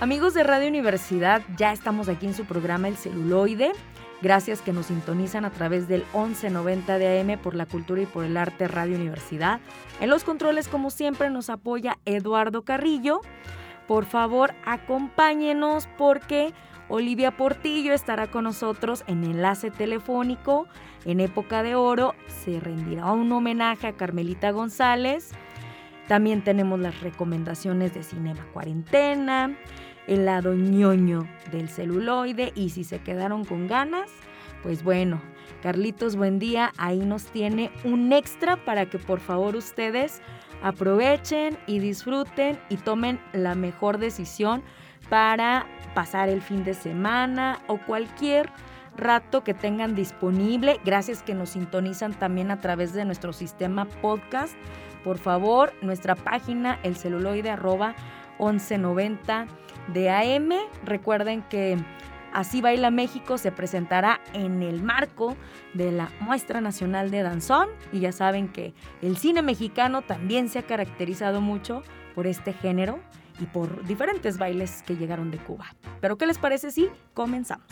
Amigos de Radio Universidad, ya estamos aquí en su programa El Celuloide. Gracias que nos sintonizan a través del 1190 de AM por la cultura y por el arte Radio Universidad. En los controles, como siempre, nos apoya Eduardo Carrillo. Por favor, acompáñenos porque Olivia Portillo estará con nosotros en enlace telefónico. En época de oro se rendirá un homenaje a Carmelita González. También tenemos las recomendaciones de Cinema Cuarentena el lado ñoño del celuloide y si se quedaron con ganas, pues bueno, Carlitos, buen día, ahí nos tiene un extra para que por favor ustedes aprovechen y disfruten y tomen la mejor decisión para pasar el fin de semana o cualquier rato que tengan disponible. Gracias que nos sintonizan también a través de nuestro sistema podcast. Por favor, nuestra página, el celuloide arroba 1190 de AM. Recuerden que Así Baila México se presentará en el marco de la Muestra Nacional de Danzón y ya saben que el cine mexicano también se ha caracterizado mucho por este género y por diferentes bailes que llegaron de Cuba. Pero ¿qué les parece si comenzamos?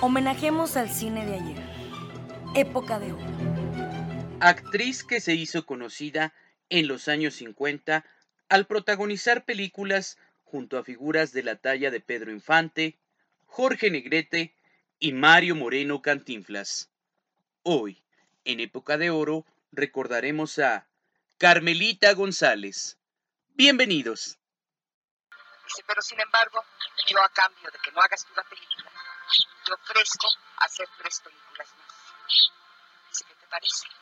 Homenajemos al cine de ayer, época de oro actriz que se hizo conocida en los años 50 al protagonizar películas junto a figuras de la talla de Pedro Infante, Jorge Negrete y Mario Moreno Cantinflas. Hoy, en época de oro, recordaremos a Carmelita González. Bienvenidos. pero sin embargo, yo a cambio de que no hagas una película, te ofrezco hacer tres películas más. ¿Qué te parece?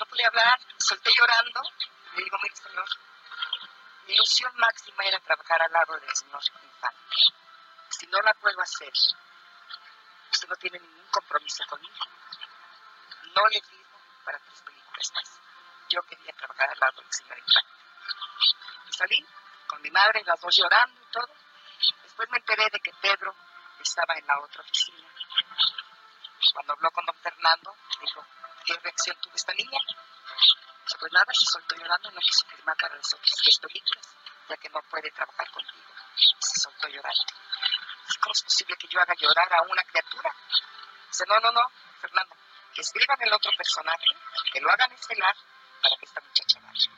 No podía hablar, solté llorando, le digo, mire señor, mi ilusión máxima era trabajar al lado del señor Infante. Si no la puedo hacer, usted no tiene ningún compromiso conmigo. No le pido para tres películas más. Yo quería trabajar al lado del señor Infante. Y salí con mi madre, las dos llorando y todo. Después me enteré de que Pedro estaba en la otra oficina. Cuando habló con don Fernando, dijo, ¿Qué reacción tuvo esta niña? Pues nada, se soltó llorando, no quiso firmar para las otras películas, ya que no puede trabajar contigo. Se soltó llorando. ¿Cómo es posible que yo haga llorar a una criatura? Dice, no, no, no, Fernando, que escriban el otro personaje, que lo hagan estelar para que esta muchacha vaya.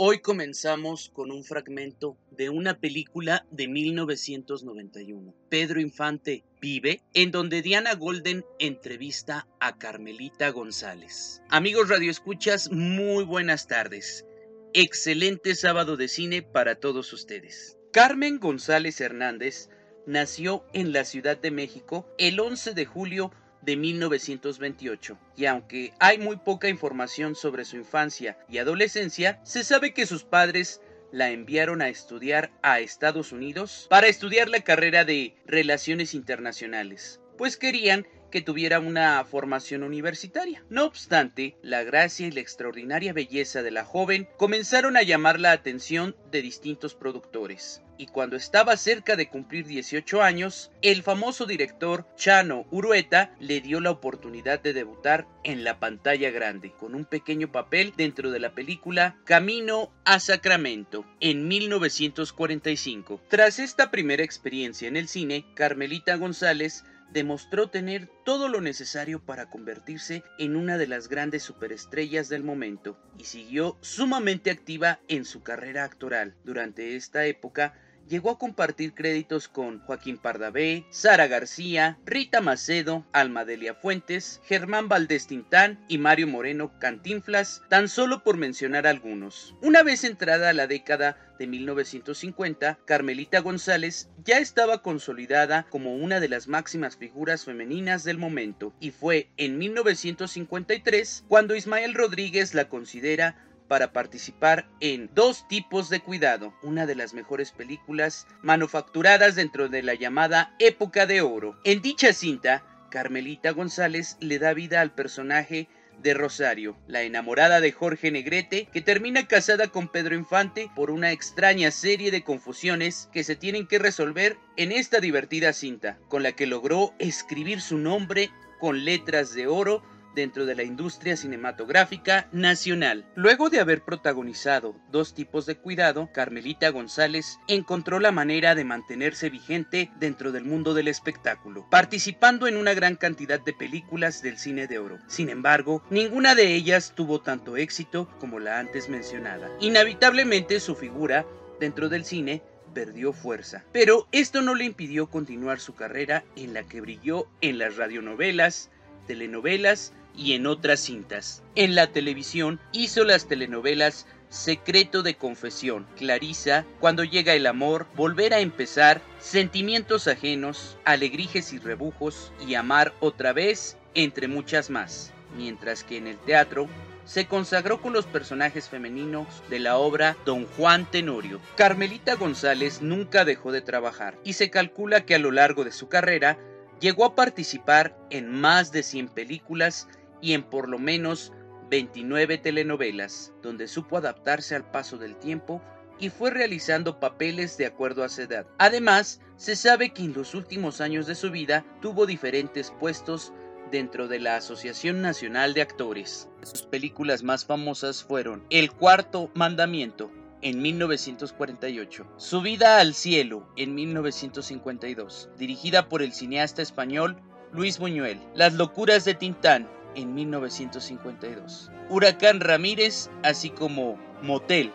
Hoy comenzamos con un fragmento de una película de 1991, Pedro Infante Vive, en donde Diana Golden entrevista a Carmelita González. Amigos radioescuchas, muy buenas tardes. Excelente sábado de cine para todos ustedes. Carmen González Hernández nació en la Ciudad de México el 11 de julio 1928, y aunque hay muy poca información sobre su infancia y adolescencia, se sabe que sus padres la enviaron a estudiar a Estados Unidos para estudiar la carrera de Relaciones Internacionales, pues querían que tuviera una formación universitaria. No obstante, la gracia y la extraordinaria belleza de la joven comenzaron a llamar la atención de distintos productores. Y cuando estaba cerca de cumplir 18 años, el famoso director Chano Urueta le dio la oportunidad de debutar en la pantalla grande, con un pequeño papel dentro de la película Camino a Sacramento, en 1945. Tras esta primera experiencia en el cine, Carmelita González demostró tener todo lo necesario para convertirse en una de las grandes superestrellas del momento y siguió sumamente activa en su carrera actoral. Durante esta época llegó a compartir créditos con Joaquín Pardavé, Sara García, Rita Macedo, Alma Delia Fuentes, Germán Valdés Tintán y Mario Moreno Cantinflas, tan solo por mencionar algunos. Una vez entrada la década de 1950, Carmelita González ya estaba consolidada como una de las máximas figuras femeninas del momento, y fue en 1953 cuando Ismael Rodríguez la considera para participar en Dos tipos de cuidado, una de las mejores películas manufacturadas dentro de la llamada época de oro. En dicha cinta, Carmelita González le da vida al personaje de Rosario, la enamorada de Jorge Negrete, que termina casada con Pedro Infante por una extraña serie de confusiones que se tienen que resolver en esta divertida cinta, con la que logró escribir su nombre con letras de oro dentro de la industria cinematográfica nacional. Luego de haber protagonizado dos tipos de cuidado, Carmelita González encontró la manera de mantenerse vigente dentro del mundo del espectáculo, participando en una gran cantidad de películas del cine de oro. Sin embargo, ninguna de ellas tuvo tanto éxito como la antes mencionada. Inevitablemente su figura dentro del cine perdió fuerza. Pero esto no le impidió continuar su carrera en la que brilló en las radionovelas, telenovelas y en otras cintas. En la televisión hizo las telenovelas Secreto de Confesión, Clarisa, Cuando llega el amor, Volver a empezar, Sentimientos ajenos, Alegrijes y rebujos y Amar otra vez, entre muchas más. Mientras que en el teatro se consagró con los personajes femeninos de la obra Don Juan Tenorio. Carmelita González nunca dejó de trabajar y se calcula que a lo largo de su carrera llegó a participar en más de 100 películas y en por lo menos 29 telenovelas, donde supo adaptarse al paso del tiempo y fue realizando papeles de acuerdo a su edad. Además, se sabe que en los últimos años de su vida tuvo diferentes puestos dentro de la Asociación Nacional de Actores. Sus películas más famosas fueron El Cuarto Mandamiento en 1948, Subida al Cielo en 1952, dirigida por el cineasta español Luis Buñuel, Las Locuras de Tintán en 1952. Huracán Ramírez, así como Motel,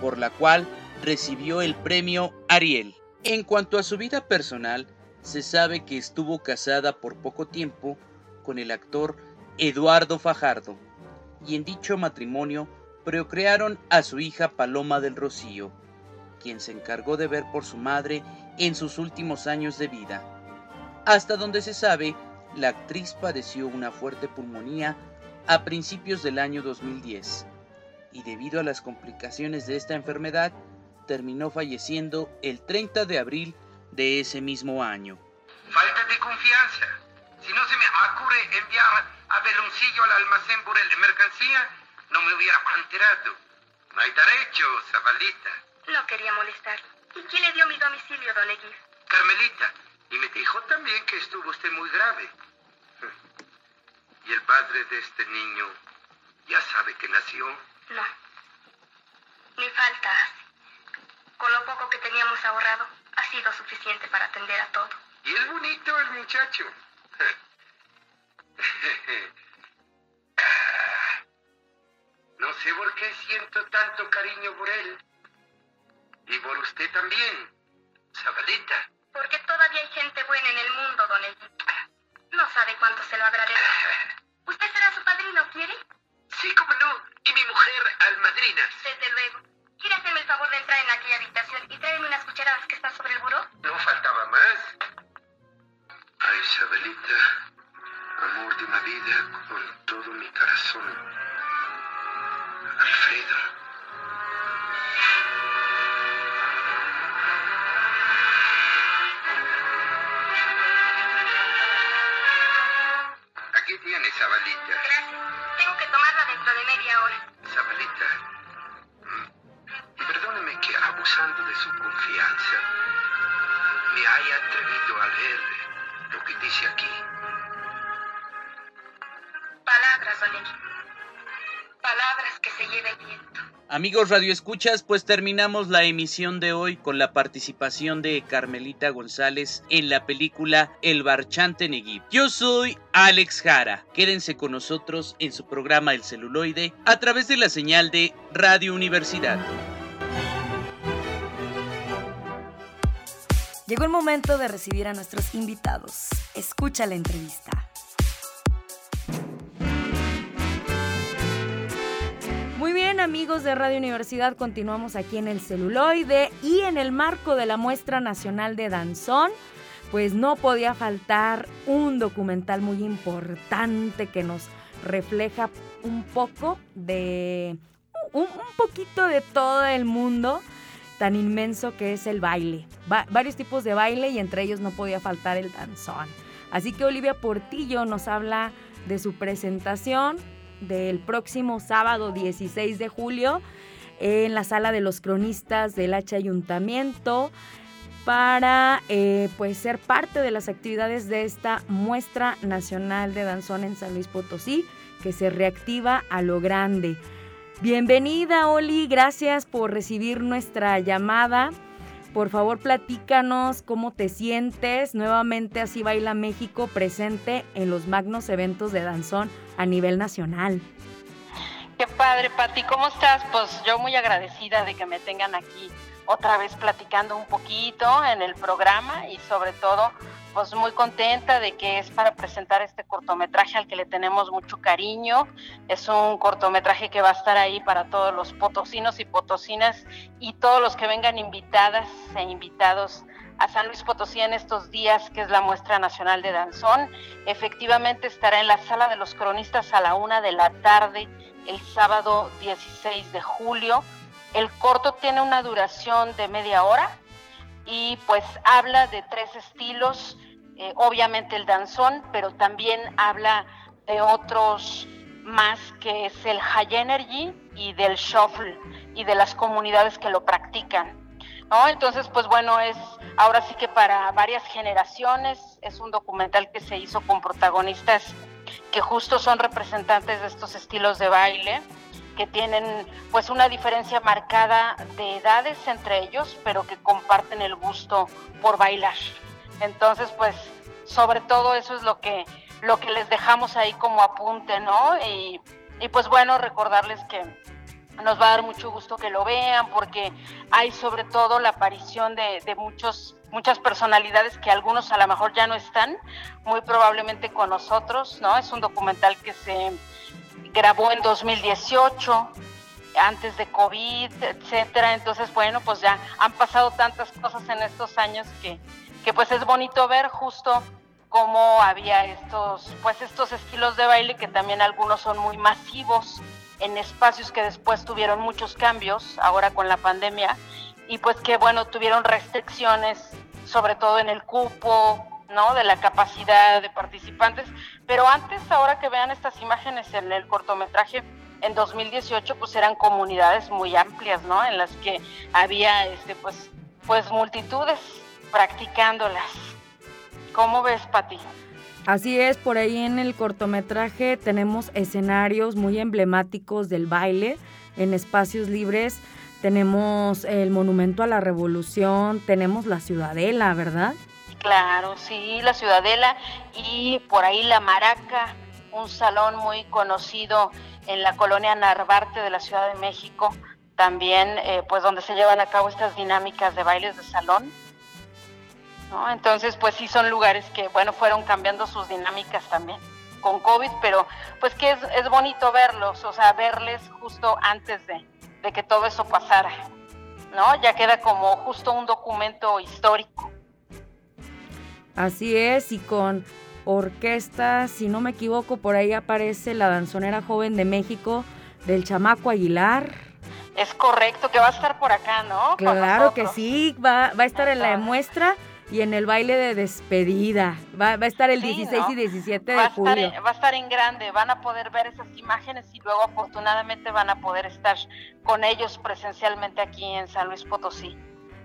por la cual recibió el premio Ariel. En cuanto a su vida personal, se sabe que estuvo casada por poco tiempo con el actor Eduardo Fajardo, y en dicho matrimonio procrearon a su hija Paloma del Rocío, quien se encargó de ver por su madre en sus últimos años de vida. Hasta donde se sabe, la actriz padeció una fuerte pulmonía a principios del año 2010 y debido a las complicaciones de esta enfermedad terminó falleciendo el 30 de abril de ese mismo año. Falta de confianza. Si no se me ocurre enviar a Beloncillo al almacén por el de mercancía, no me hubiera enterado. No hay derecho, Zabalita. No quería molestar. ¿Y quién le dio mi domicilio, don Eguir? Carmelita. Y me dijo también que estuvo usted muy grave. ¿Y el padre de este niño ya sabe que nació? No. Ni falta Con lo poco que teníamos ahorrado, ha sido suficiente para atender a todo. ¿Y el bonito, el muchacho? No sé por qué siento tanto cariño por él. Y por usted también, Zabalita. Porque todavía hay gente buena en el mundo, don Edith. No sabe cuánto se lo agradezco. ¿Usted será su padrino, quiere? Sí, como no. Y mi mujer, almadrina. Desde luego. ¿Quiere hacerme el favor de entrar en aquella habitación y traerme unas cucharadas que están sobre el buró? No faltaba más. Ay, Isabelita, amor de mi vida, con todo mi corazón. Alfredo. tiene, Zabalita? Gracias. Tengo que tomarla dentro de media hora. Zabalita, mm, perdóneme que abusando de su confianza me haya atrevido a leer lo que dice aquí. Palabras, don Palabras que se lleve el viento. Amigos Radio Escuchas, pues terminamos la emisión de hoy con la participación de Carmelita González en la película El Barchante Neguib. Yo soy Alex Jara. Quédense con nosotros en su programa El Celuloide a través de la señal de Radio Universidad. Llegó el momento de recibir a nuestros invitados. Escucha la entrevista. Amigos de Radio Universidad, continuamos aquí en el celuloide y en el marco de la Muestra Nacional de Danzón, pues no podía faltar un documental muy importante que nos refleja un poco de, un, poquito de todo el mundo tan inmenso que es el baile. varios tipos de baile y entre ellos no podía faltar el danzón. Así que Olivia Portillo nos habla de su presentación del próximo sábado 16 de julio en la sala de los cronistas del H Ayuntamiento para eh, pues ser parte de las actividades de esta muestra nacional de danzón en San Luis Potosí que se reactiva a lo grande. Bienvenida Oli, gracias por recibir nuestra llamada. Por favor, platícanos cómo te sientes. Nuevamente así baila México presente en los magnos eventos de danzón a nivel nacional. Qué padre, Pati. ¿Cómo estás? Pues yo muy agradecida de que me tengan aquí otra vez platicando un poquito en el programa y sobre todo pues muy contenta de que es para presentar este cortometraje al que le tenemos mucho cariño. Es un cortometraje que va a estar ahí para todos los potosinos y potosinas y todos los que vengan invitadas e invitados a San Luis Potosí en estos días, que es la muestra nacional de danzón. Efectivamente estará en la sala de los cronistas a la una de la tarde el sábado 16 de julio. El corto tiene una duración de media hora y pues habla de tres estilos eh, obviamente el danzón, pero también habla de otros más que es el high energy y del shuffle y de las comunidades que lo practican. ¿no? Entonces, pues bueno, es ahora sí que para varias generaciones, es un documental que se hizo con protagonistas que justo son representantes de estos estilos de baile, que tienen pues una diferencia marcada de edades entre ellos, pero que comparten el gusto por bailar. Entonces, pues, sobre todo eso es lo que, lo que les dejamos ahí como apunte, ¿no? Y, y pues bueno, recordarles que nos va a dar mucho gusto que lo vean porque hay sobre todo la aparición de, muchos muchas personalidades que algunos a lo mejor ya no están, muy probablemente con nosotros, ¿no? Es un documental que se grabó en 2018, antes de COVID, etcétera. Entonces, bueno, pues ya han pasado tantas cosas en estos años que, que pues es bonito ver justo cómo había estos, pues estos estilos de baile que también algunos son muy masivos en espacios que después tuvieron muchos cambios, ahora con la pandemia, y pues que bueno, tuvieron restricciones, sobre todo en el cupo, ¿no? De la capacidad de participantes, pero antes, ahora que vean estas imágenes en el cortometraje, en 2018 pues eran comunidades muy amplias, ¿no? En las que había este pues pues multitudes practicándolas. ¿Cómo ves, Pati? Así es, por ahí en el cortometraje tenemos escenarios muy emblemáticos del baile en espacios libres. Tenemos el Monumento a la Revolución, tenemos la Ciudadela, ¿verdad? Claro, sí, la Ciudadela y por ahí la Maraca, un salón muy conocido en la colonia Narvarte de la Ciudad de México, también eh, pues donde se llevan a cabo estas dinámicas de bailes de salón. ¿No? Entonces pues sí son lugares que bueno fueron cambiando sus dinámicas también con COVID, pero pues que es, es bonito verlos, o sea, verles justo antes de, de que todo eso pasara, ¿no? Ya queda como justo un documento histórico. Así es, y con orquesta, si no me equivoco, por ahí aparece la danzonera joven de México del Chamaco Aguilar. Es correcto, que va a estar por acá, ¿no? Claro que sí, va, va a estar en la muestra y en el baile de despedida. Va, a estar el 16 y 17 de julio. va a estar en grande, van a poder ver esas imágenes y luego afortunadamente van a poder estar con ellos presencialmente aquí en San Luis Potosí.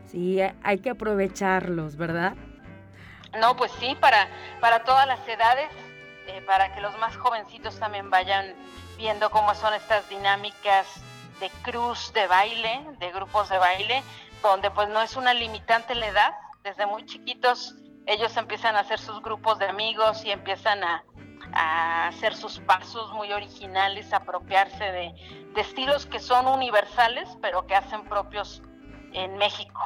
Sí, hay que aprovecharlos, ¿verdad? No, pues sí, para, para todas las edades, eh, para que los más jovencitos también vayan viendo cómo son estas dinámicas de cruz de baile, de grupos de baile, donde pues no es una limitante la edad, desde muy chiquitos ellos empiezan a hacer sus grupos de amigos y empiezan a, hacer sus pasos muy originales, apropiarse de, de estilos que son universales, pero que hacen propios en México.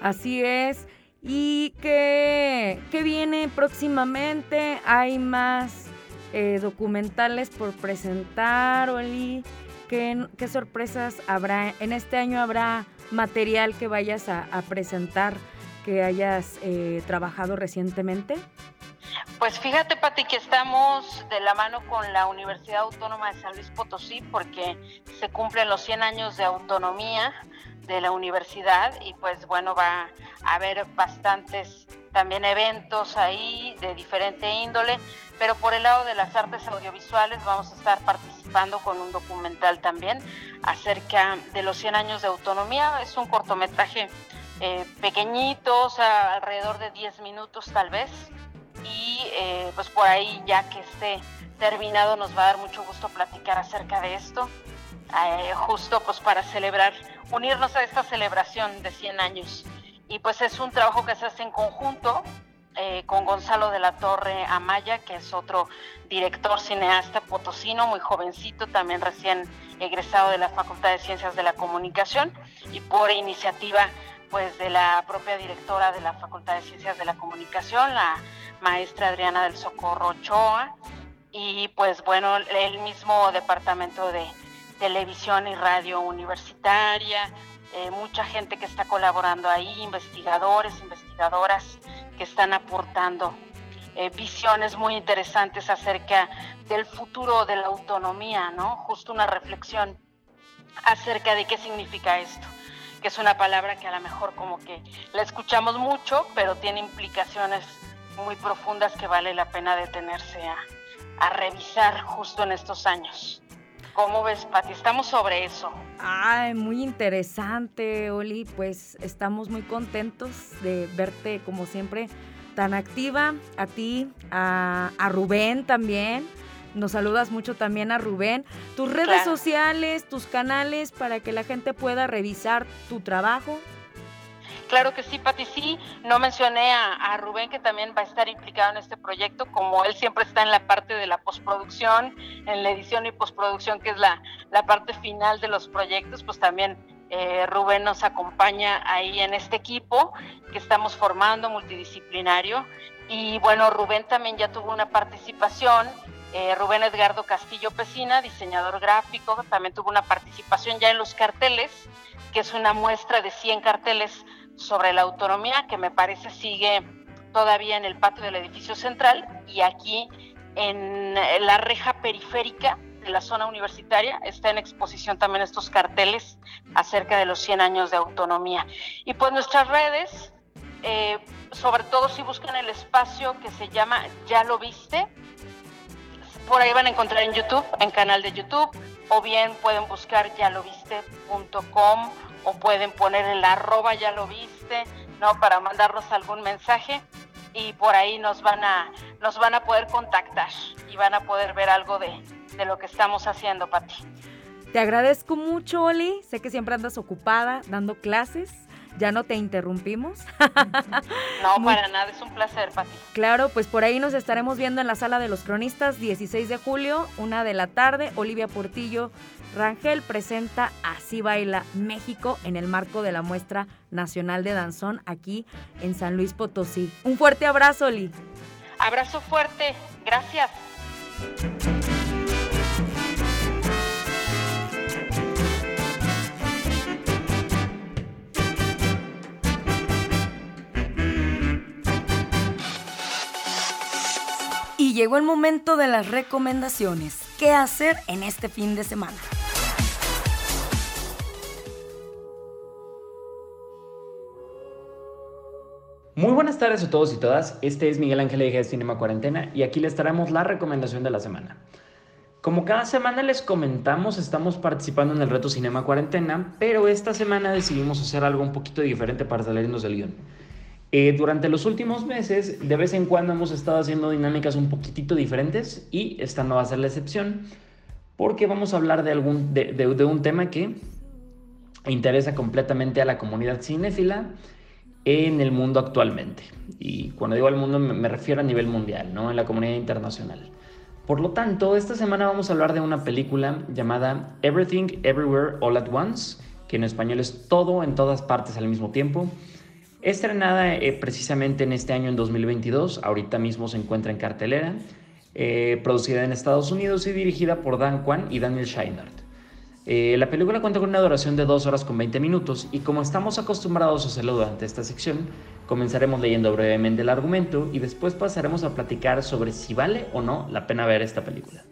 Así es. ¿Y qué, viene próximamente? ¿Hay más eh, documentales por presentar, Oli? ¿qué, qué sorpresas habrá? En este año habrá material que vayas a, presentar que hayas eh, trabajado recientemente. Pues fíjate, Pati, que estamos de la mano con la Universidad Autónoma de San Luis Potosí porque se cumplen los 100 años de autonomía de la universidad y pues bueno, va a haber bastantes también eventos ahí de diferente índole, pero por el lado de las artes audiovisuales vamos a estar participando con un documental también acerca de los 100 años de autonomía. Es un cortometraje eh, pequeñito, o sea, alrededor de 10 minutos tal vez, y eh, pues por ahí ya que esté terminado nos va a dar mucho gusto platicar acerca de esto, eh, justo pues para celebrar, unirnos a esta celebración de 100 años. Y pues es un trabajo que se hace en conjunto eh, con Gonzalo de la Torre Amaya, que es otro director cineasta potosino, muy jovencito, también recién egresado de la Facultad de Ciencias de la Comunicación, y por iniciativa pues de la propia directora de la Facultad de Ciencias de la Comunicación, la maestra Adriana del Socorro Ochoa, y pues bueno, el mismo departamento de televisión y radio universitaria, eh, mucha gente que está colaborando ahí, investigadores, investigadoras que están aportando eh, visiones muy interesantes acerca del futuro de la autonomía, ¿no? Justo una reflexión acerca de qué significa esto que es una palabra que a lo mejor como que la escuchamos mucho, pero tiene implicaciones muy profundas que vale la pena detenerse a, a revisar justo en estos años. ¿Cómo ves, Pati? Estamos sobre eso. Ay, muy interesante, Oli. Pues estamos muy contentos de verte, como siempre, tan activa. A ti, a, a Rubén también nos saludas mucho también a Rubén. Tus redes sociales, tus canales para que la gente pueda revisar tu trabajo. Claro que sí, Pati, sí. No mencioné a, Rubén que también va a estar implicado en este proyecto, como él siempre está en la parte de la postproducción, en la edición y postproducción, que es la, la parte final de los proyectos, pues también eh, Rubén nos acompaña ahí en este equipo que estamos formando multidisciplinario. Y bueno, Rubén también ya tuvo una participación eh, Rubén Edgardo Castillo Pesina, diseñador gráfico, también tuvo una participación ya en los carteles, que es una muestra de 100 carteles sobre la autonomía, que me parece sigue todavía en el patio del edificio central y aquí en la reja periférica de la zona universitaria está en exposición también estos carteles acerca de los 100 años de autonomía. Y pues nuestras redes, eh, sobre todo si buscan el espacio que se llama Ya lo viste, por ahí van a encontrar en YouTube, en canal de YouTube, o bien pueden buscar yaloviste.com o pueden poner el arroba ya lo viste, ¿no? Para mandarnos algún mensaje y por ahí nos van a, nos van a poder contactar y van a poder ver algo de, de lo que estamos haciendo, Pati. Te agradezco mucho, Oli. Sé que siempre andas ocupada dando clases ya no te interrumpimos. no, para nada, es un placer, Pati. Claro, pues por ahí nos estaremos viendo en la sala de los cronistas, 16 de julio, una de la tarde. Olivia Portillo Rangel presenta Así Baila México en el marco de la muestra nacional de danzón aquí en San Luis Potosí. Un fuerte abrazo, Oli. Abrazo fuerte, gracias. llegó el momento de las recomendaciones. ¿Qué hacer en este fin de semana? Muy buenas tardes a todos y todas. Este es Miguel Ángel de Cinema Cuarentena y aquí les traemos la recomendación de la semana. Como cada semana les comentamos, estamos participando en el reto Cinema Cuarentena, pero esta semana decidimos hacer algo un poquito diferente para salirnos del guion. Eh, durante los últimos meses, de vez en cuando hemos estado haciendo dinámicas un poquitito diferentes y esta no va a ser la excepción porque vamos a hablar de, algún, de, un tema que interesa completamente a la comunidad cinéfila en el mundo actualmente. Y cuando digo al mundo me, refiero a nivel mundial, no en la comunidad internacional. Por lo tanto, esta semana vamos a hablar de una película llamada Everything Everywhere All at Once, que en español es todo en todas partes al mismo tiempo Estrenada eh, precisamente en este año, en 2022, ahorita mismo se encuentra en cartelera, eh, producida en Estados Unidos y dirigida por Dan Kwan y Daniel Scheinert. Eh, la película cuenta con una duración de 2 horas con 20 minutos y como estamos acostumbrados a hacerlo durante esta sección, comenzaremos leyendo brevemente el argumento y después pasaremos a platicar sobre si vale o no la pena ver esta película.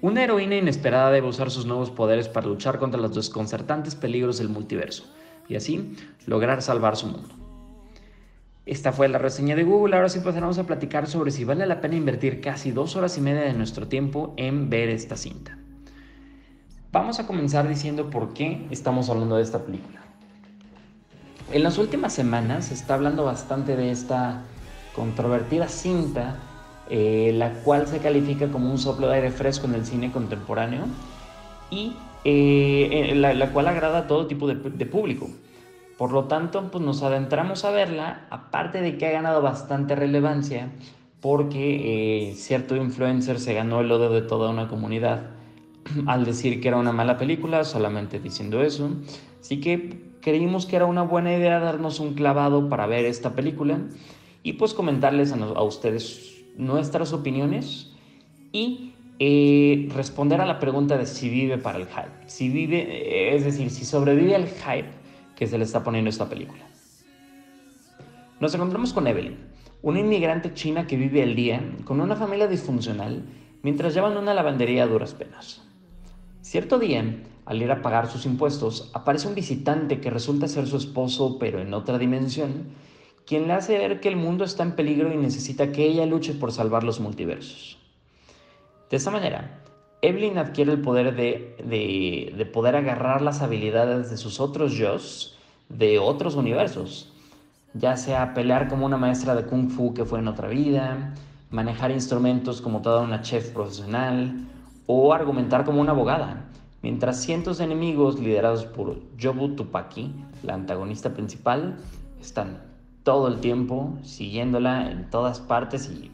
Una heroína inesperada debe usar sus nuevos poderes para luchar contra los desconcertantes peligros del multiverso y así lograr salvar su mundo. Esta fue la reseña de Google, ahora sí pasaremos a platicar sobre si vale la pena invertir casi dos horas y media de nuestro tiempo en ver esta cinta. Vamos a comenzar diciendo por qué estamos hablando de esta película. En las últimas semanas se está hablando bastante de esta controvertida cinta, eh, la cual se califica como un soplo de aire fresco en el cine contemporáneo y eh, la, cual agrada a todo tipo de, público. Por lo tanto, pues nos adentramos a verla, aparte de que ha ganado bastante relevancia, porque eh, cierto influencer se ganó el odio de toda una comunidad al decir que era una mala película, solamente diciendo eso. Así que creímos que era una buena idea darnos un clavado para ver esta película y pues comentarles a, ustedes nuestras opiniones y eh, responder a la pregunta de si vive para el hype. Si vive, eh, es decir, si sobrevive al hype que se le está poniendo esta película. Nos encontramos con Evelyn, una inmigrante china que vive al día con una familia disfuncional mientras llevan una lavandería a duras penas. Cierto día, al ir a pagar sus impuestos, aparece un visitante que resulta ser su esposo, pero en otra dimensión, quien le hace ver que el mundo está en peligro y necesita que ella luche por salvar los multiversos. De esta manera, Evelyn adquiere el poder de, poder agarrar las habilidades de sus otros yo de otros universos, ya sea pelear como una maestra de kung fu que fue en otra vida, manejar instrumentos como toda una chef profesional, o argumentar como una abogada, mientras cientos de enemigos liderados por Jobu Tupaki, la antagonista principal, están todo el tiempo siguiéndola en todas partes y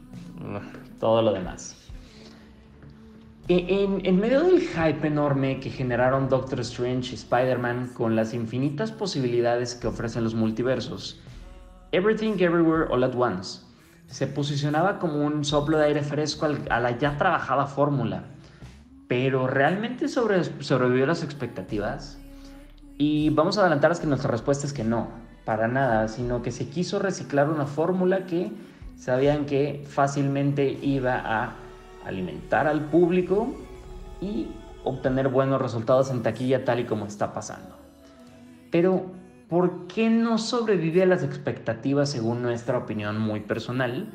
todo lo demás. E, en, medio del hype enorme que generaron Doctor Strange y Spider-Man con las infinitas posibilidades que ofrecen los multiversos, Everything Everywhere All at Once se posicionaba como un soplo de aire fresco a la ya trabajada fórmula pero ¿realmente sobre, sobrevivió las expectativas? Y vamos a adelantarles que nuestra respuesta es que no, para nada, sino que se quiso reciclar una fórmula que sabían que fácilmente iba a alimentar al público y obtener buenos resultados en taquilla tal y como está pasando. Pero, ¿por qué no sobrevive a las expectativas según nuestra opinión muy personal?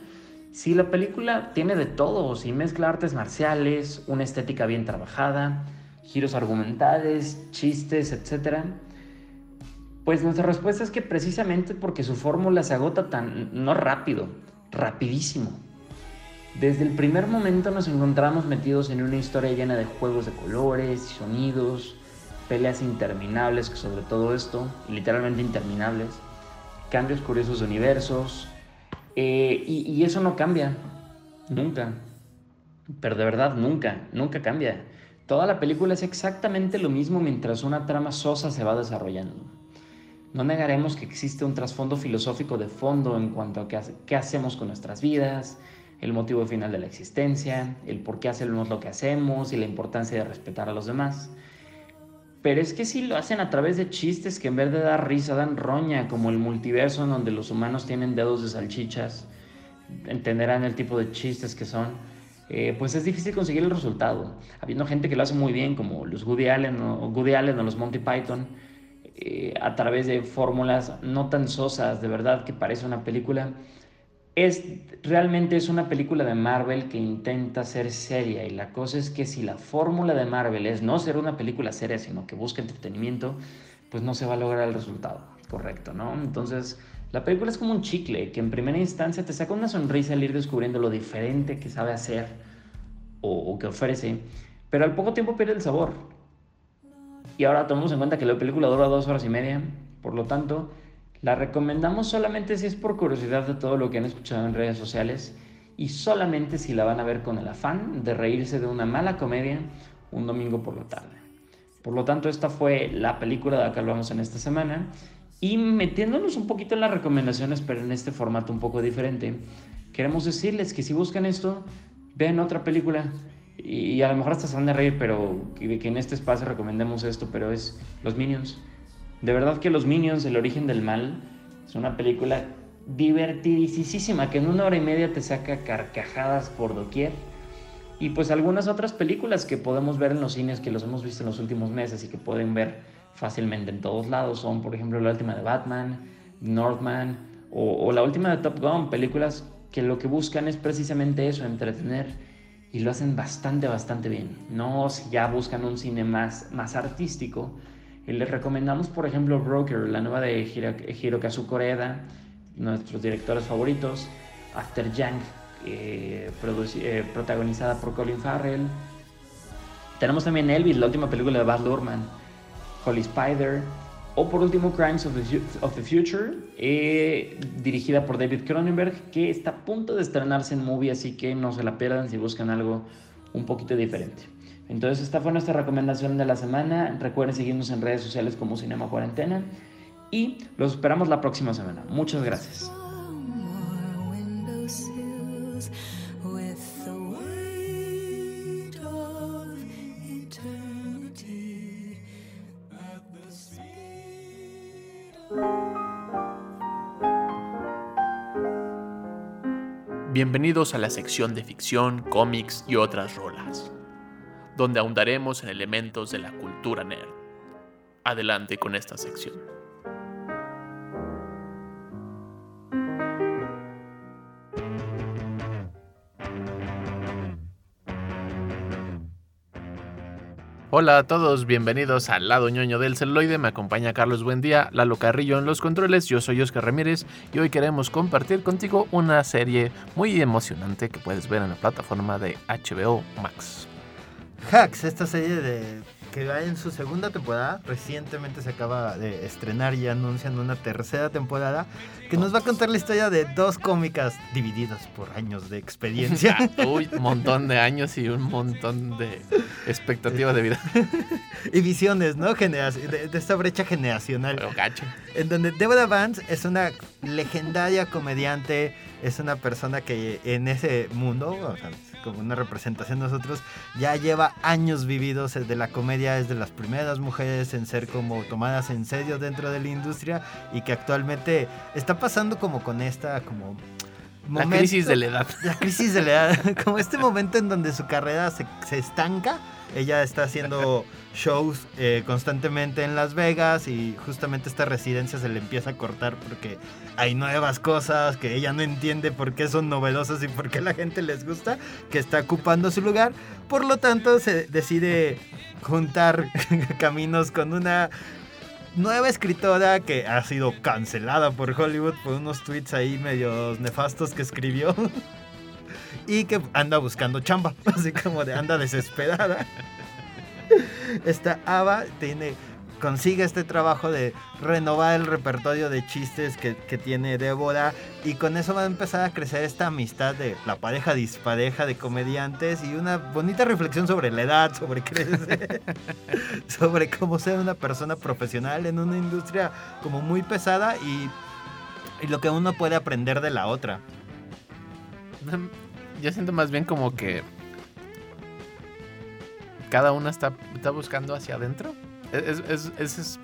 Si la película tiene de todo, si mezcla artes marciales, una estética bien trabajada, giros argumentales, chistes, etc., pues nuestra respuesta es que precisamente porque su fórmula se agota tan, no rápido, rapidísimo. Desde el primer momento nos encontramos metidos en una historia llena de juegos de colores, sonidos, peleas interminables, que sobre todo esto, literalmente interminables, cambios curiosos de universos, eh, y, eso no cambia, nunca. Pero de verdad, nunca, nunca cambia. Toda la película es exactamente lo mismo mientras una trama sosa se va desarrollando. No negaremos que existe un trasfondo filosófico de fondo en cuanto a qué, hacemos con nuestras vidas, el motivo final de la existencia, el por qué hacemos lo que hacemos y la importancia de respetar a los demás. Pero es que si lo hacen a través de chistes que en vez de dar risa dan roña, como el multiverso en donde los humanos tienen dedos de salchichas, entenderán el tipo de chistes que son, eh, pues es difícil conseguir el resultado. Habiendo gente que lo hace muy bien, como los Woody Allen o, o los Monty Python, eh, a través de fórmulas no tan sosas, de verdad que parece una película, es realmente es una película de Marvel que intenta ser seria y la cosa es que si la fórmula de Marvel es no ser una película seria sino que busca entretenimiento pues no se va a lograr el resultado correcto no entonces la película es como un chicle que en primera instancia te saca una sonrisa al ir descubriendo lo diferente que sabe hacer o, o que ofrece pero al poco tiempo pierde el sabor. Y ahora tomamos en cuenta que la película dura dos horas y media por lo tanto la recomendamos solamente si es por curiosidad de todo lo que han escuchado en redes sociales y solamente si la van a ver con el afán de reírse de una mala comedia un domingo por la tarde. Por lo tanto, esta fue la película de la que hablamos en esta semana y metiéndonos un poquito en las recomendaciones, pero en este formato un poco diferente, queremos decirles que si buscan esto, vean otra película y a lo mejor hasta se van a reír, pero que, que en este espacio recomendemos esto, pero es Los Minions. De verdad que Los Minions, El origen del mal, es una película divertidísima que en una hora y media te saca carcajadas por doquier. Y pues algunas otras películas que podemos ver en los cines, que los hemos visto en los últimos meses y que pueden ver fácilmente en todos lados, son por ejemplo la última de Batman, Northman o, o la última de Top Gun, películas que lo que buscan es precisamente eso, entretener y lo hacen bastante, bastante bien. No ya buscan un cine más, más artístico. Les recomendamos, por ejemplo, Broker, la nueva de Hirokazu Koreda, nuestros directores favoritos, After Yang, eh, eh, protagonizada por Colin Farrell. Tenemos también Elvis, la última película de Baz Luhrmann, Holy Spider, o por último Crimes of the, Future, eh, dirigida por David Cronenberg, que está a punto de estrenarse en movie, así que no se la pierdan si buscan algo un poquito diferente. Entonces esta fue nuestra recomendación de la semana. Recuerden seguirnos en redes sociales como Cinema Cuarentena y los esperamos la próxima semana. Muchas gracias. Bienvenidos a la sección de ficción, cómics y otras rolas, donde ahondaremos en elementos de la cultura nerd. Adelante con esta sección. Hola a todos, bienvenidos al lado ñoño del celuloide. Me acompaña Carlos Buendía, Lalo Carrillo en los controles. Yo soy Oscar Ramírez y hoy queremos compartir contigo una serie muy emocionante que puedes ver en la plataforma de HBO Max. Hacks, esta serie de que va en su segunda temporada. Recientemente se acaba de estrenar y anuncian una tercera temporada que nos va a contar la historia de dos cómicas divididas por años de experiencia. Uy, un montón de años y un montón de expectativa de vida. y visiones, ¿no? de, esta brecha generacional. En donde Deborah Vance es una legendaria comediante, es una persona que en ese mundo, o sea, como una representación de nosotros, ya lleva años vividos de la comedia, es de las primeras mujeres en ser como tomadas en serio dentro de la industria y que actualmente está pasando como con esta como la crisis de la edad. La crisis de la edad, como este momento en donde su carrera se, se estanca ella está haciendo shows eh, constantemente en Las Vegas y justamente esta residencia se le empieza a cortar porque hay nuevas cosas que ella no entiende por qué son novedosas y por qué la gente les gusta, que está ocupando su lugar. Por lo tanto, se decide juntar caminos con una nueva escritora que ha sido cancelada por Hollywood por unos tweets ahí medios nefastos que escribió. y que anda buscando chamba, así como de anda desesperada. Esta Ava tiene consigue este trabajo de renovar el repertorio de chistes que, tiene Débora y con eso va a empezar a crecer esta amistad de la pareja dispareja de comediantes y una bonita reflexión sobre la edad, sobre crecer, sobre cómo ser una persona profesional en una industria como muy pesada y, y lo que uno puede aprender de la otra yo siento más bien como que cada una está, está buscando hacia adentro. Es, es,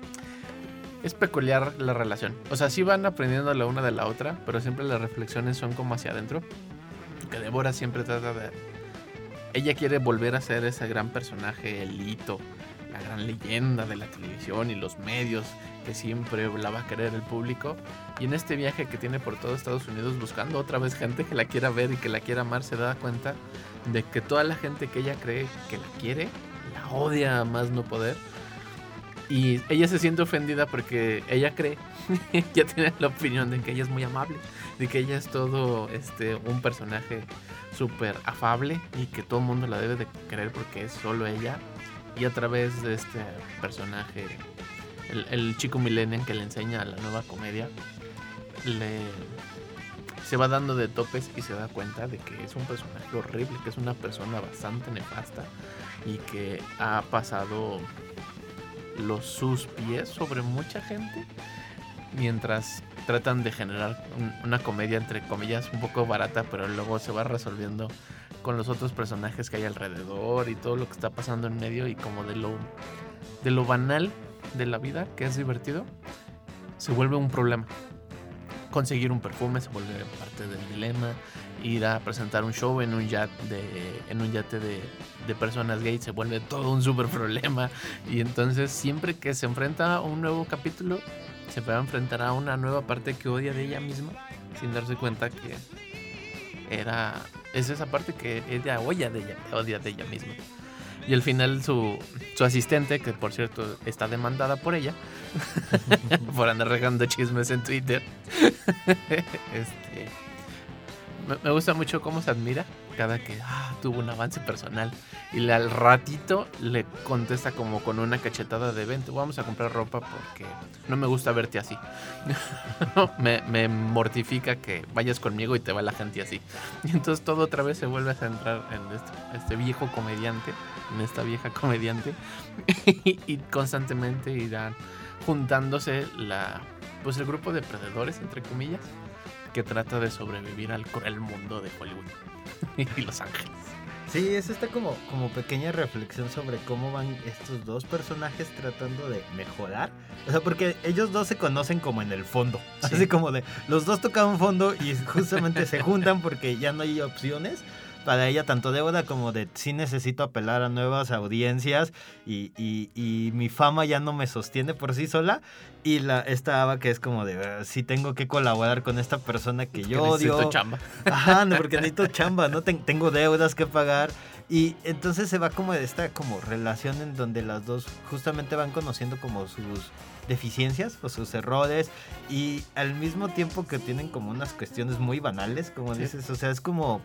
es, peculiar la relación. O sea, sí van aprendiendo la una de la otra, pero siempre las reflexiones son como hacia adentro. Que Débora siempre trata de... Ella quiere volver a ser ese gran personaje, el hito, la gran leyenda de la televisión y los medios que siempre la va a querer el público. Y en este viaje que tiene por todo Estados Unidos buscando otra vez gente que la quiera ver y que la quiera amar, se da cuenta de que toda la gente que ella cree que la quiere, la odia más no poder. Y ella se siente ofendida porque ella cree, ya tiene la opinión de que ella es muy amable, de que ella es todo este un personaje súper afable y que todo el mundo la debe de querer porque es solo ella. Y a través de este personaje el, chico millennial que le enseña la nueva comedia, le se va dando de topes y se da cuenta de que es un personaje horrible, que es una persona bastante nefasta y que ha pasado los sus pies sobre mucha gente. mientras tratan de generar un- una comedia entre comillas un poco barata, pero luego se va resolviendo con los otros personajes que hay alrededor y todo lo que está pasando en medio y como de lo de lo banal de la vida, que es divertido, se vuelve un problema. Conseguir un perfume se vuelve parte del dilema. Ir a presentar un show en un yate de, en un yate de, personas gays se vuelve todo un super problema. Y entonces siempre que se enfrenta a un nuevo capítulo, se va a enfrentar a una nueva parte que odia de ella misma, sin darse cuenta que era es esa parte que ella odia de ella, odia de ella misma. Y al final su, su asistente, que por cierto está demandada por ella, por andar regando chismes en Twitter, este, me, gusta mucho cómo se admira cada que ah, tuvo un avance personal. Y al ratito le contesta como con una cachetada de vente, vamos a comprar ropa porque no me gusta verte así. me, me mortifica que vayas conmigo y te va la gente así. Y entonces todo otra vez se vuelve a centrar en este, este viejo comediante, en esta vieja comediante. y, y constantemente irán juntándose la, pues el grupo de perdedores, entre comillas, que trata de sobrevivir al cruel mundo de Hollywood y Los Ángeles. Sí, es esta como, como pequeña reflexión sobre cómo van estos dos personajes tratando de mejorar. O sea, porque ellos dos se conocen como en el fondo. Sí. Así como de, los dos tocaban fondo y justamente se juntan porque ya no hay opciones. Para ella, tanto Débora como de sí necesito apelar a nuevas audiencias y, y- y mi fama ya no me sostiene por sí sola. Y la, esta Ava que es como de, "Ah, sí tengo que colaborar con esta persona que yo Que necesito odio. chamba. Ajá, no, porque necesito chamba, ¿no? Ten- tengo deudas que pagar. Y entonces se va como de esta como relación en donde las dos justamente van conociendo como sus deficiencias o sus errores y al mismo tiempo que tienen como unas cuestiones muy banales, como Sí. dices, o sea, es como